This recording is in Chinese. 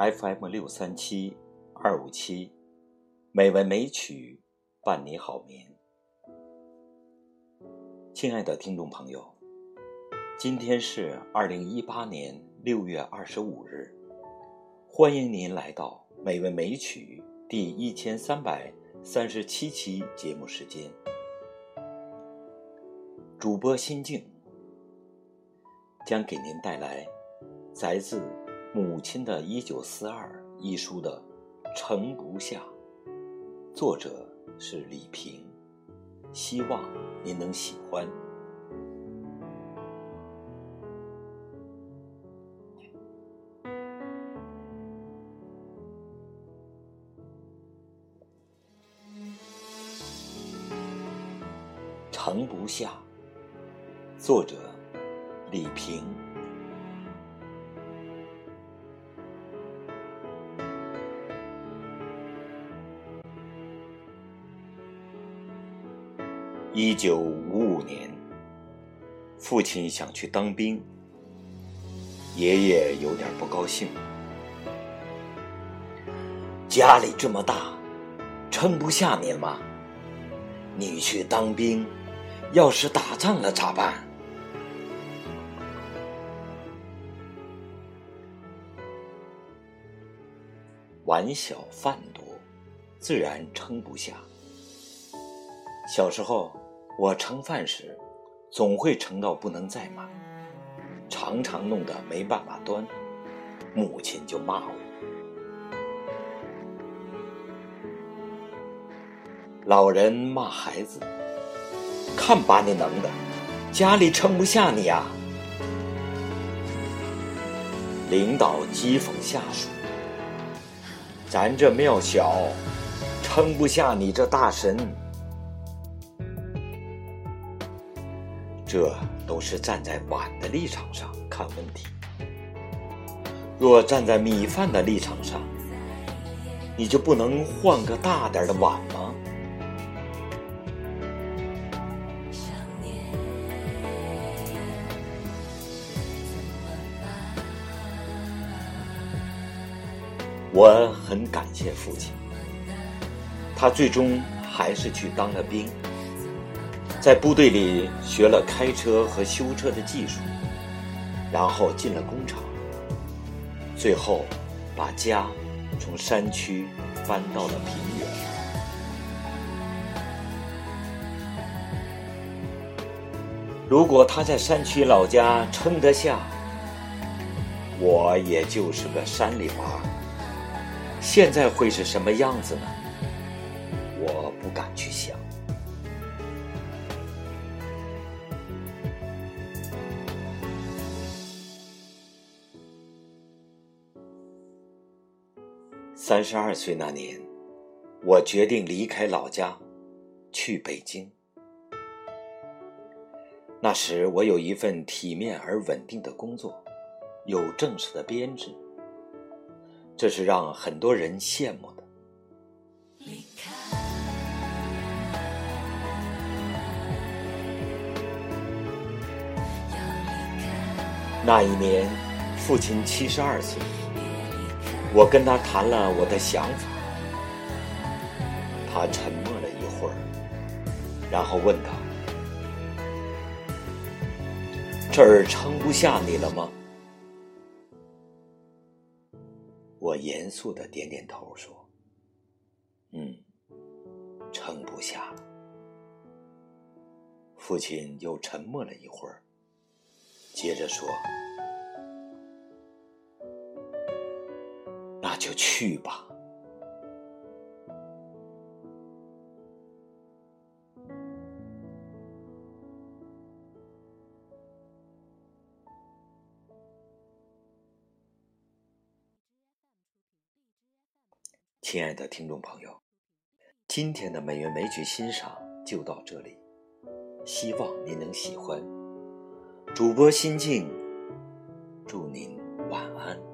FM 六三七二五七，美文美曲伴你好眠。亲爱的听众朋友，今天是二零一八年六月二十五日，欢迎您来到美文美曲第一千三百三十七期节目时间。主播心境将给您带来来自。母亲的一九四二一书的盛不下，作者是李平，希望您能喜欢。盛不下，作者李平。一九五五年，父亲想去当兵，爷爷有点不高兴。家里这么大，撑不下您吗？你去当兵，要是打仗了咋办？玩小贩多，自然撑不下。小时候。我盛饭时，总会盛到不能再满，常常弄得没办法端，母亲就骂我。老人骂孩子：“看把你能的，家里盛不下你啊！”领导讥讽下属：“咱这庙小，撑不下你这大神。”这都是站在碗的立场上看问题。若站在米饭的立场上，你就不能换个大点的碗吗？我很感谢父亲，他最终还是去当了兵。在部队里学了开车和修车的技术，然后进了工厂，最后把家从山区搬到了平原。如果他在山区老家撑得下，我也就是个山里娃，现在会是什么样子呢？我不敢去想。三十二岁那年，我决定离开老家，去北京。那时我有一份体面而稳定的工作，有正式的编制，这是让很多人羡慕的。那一年，父亲七十二岁。我跟他谈了我的想法，他沉默了一会儿，然后问道：“这儿撑不下你了吗？”我严肃的点点头说：“嗯，撑不下。”父亲又沉默了一会儿，接着说。就去吧，亲爱的听众朋友，今天的美元美曲欣赏就到这里，希望您能喜欢。主播心静，祝您晚安。